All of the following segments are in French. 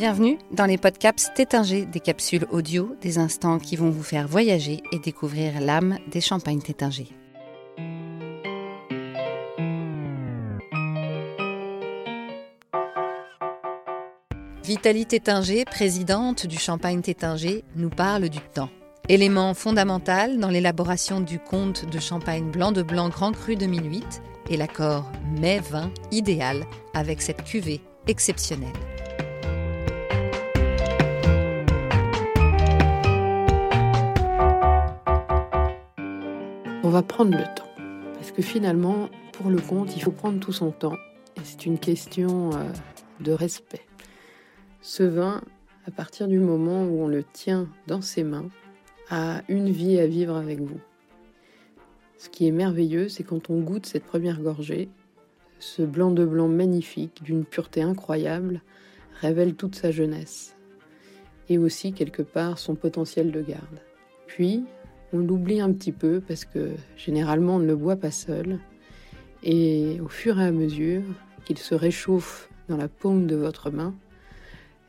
Bienvenue dans les podcasts Tétinger, des capsules audio, des instants qui vont vous faire voyager et découvrir l'âme des champagnes Tétinger. Vitalie Tétinger, présidente du Champagne Tétinger, nous parle du temps. Élément fondamental dans l'élaboration du comte de champagne blanc de blanc Grand Cru 2008 et l'accord mai-vin idéal avec cette cuvée exceptionnelle. On va prendre le temps. Parce que finalement, pour le compte, il faut prendre tout son temps. Et c'est une question euh, de respect. Ce vin, à partir du moment où on le tient dans ses mains, a une vie à vivre avec vous. Ce qui est merveilleux, c'est quand on goûte cette première gorgée, ce blanc de blanc magnifique, d'une pureté incroyable, révèle toute sa jeunesse et aussi quelque part son potentiel de garde. Puis, on l'oublie un petit peu parce que généralement on ne le boit pas seul. Et au fur et à mesure qu'il se réchauffe dans la paume de votre main,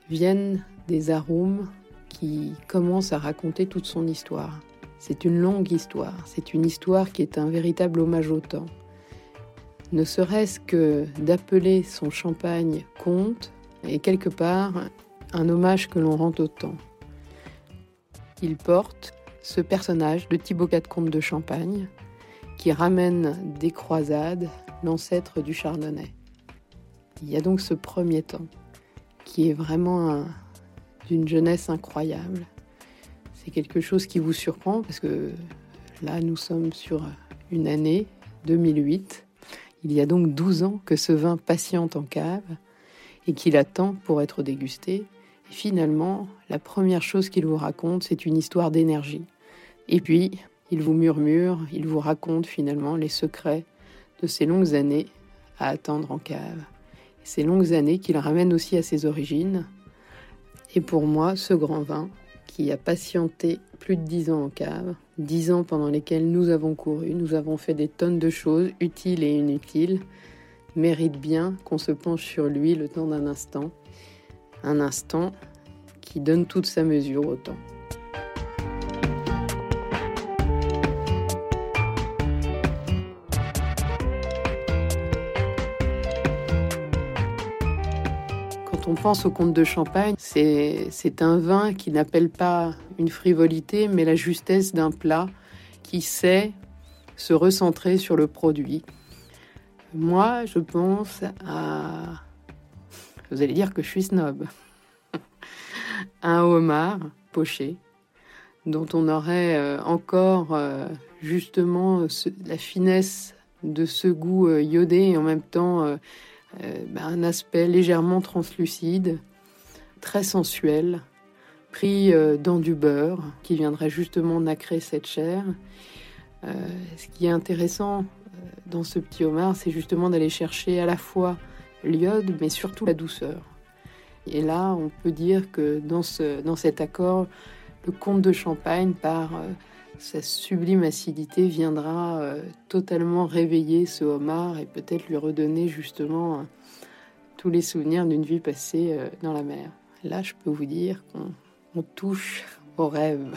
viennent des arômes qui commencent à raconter toute son histoire. C'est une longue histoire, c'est une histoire qui est un véritable hommage au temps. Ne serait-ce que d'appeler son champagne comte est quelque part un hommage que l'on rend au temps. Il porte ce personnage de Thibaut IV Comte de Champagne qui ramène des croisades, l'ancêtre du chardonnay. Il y a donc ce premier temps qui est vraiment d'une jeunesse incroyable. C'est quelque chose qui vous surprend parce que là, nous sommes sur une année 2008. Il y a donc 12 ans que ce vin patiente en cave et qu'il attend pour être dégusté. Et finalement, la première chose qu'il vous raconte, c'est une histoire d'énergie. Et puis, il vous murmure, il vous raconte finalement les secrets de ces longues années à attendre en cave. ces longues années qu'il ramène aussi à ses origines. Et pour moi, ce grand vin, qui a patienté plus de dix ans en cave, dix ans pendant lesquels nous avons couru, nous avons fait des tonnes de choses, utiles et inutiles, mérite bien qu'on se penche sur lui le temps d'un instant. Un instant qui donne toute sa mesure au temps. Quand on pense au comte de Champagne, c'est un vin qui n'appelle pas une frivolité, mais la justesse d'un plat qui sait se recentrer sur le produit. Moi, je pense à... Vous allez dire que je suis snob. un homard poché, dont on aurait euh, encore euh, justement la finesse de ce goût euh, iodé et en même temps bah, un aspect légèrement translucide, très sensuel, pris dans du beurre qui viendrait justement nacrer cette chair. ce qui est intéressant dans ce petit homard, c'est justement d'aller chercher à la fois l'iode, mais surtout la douceur. Et là, on peut dire que dans, ce, dans cet accord, le comte de Champagne, par euh, sa sublime acidité, viendra euh, totalement réveiller ce homard et peut-être lui redonner justement euh, tous les souvenirs d'une vie passée dans la mer. Là, je peux vous dire qu'on touche au rêve.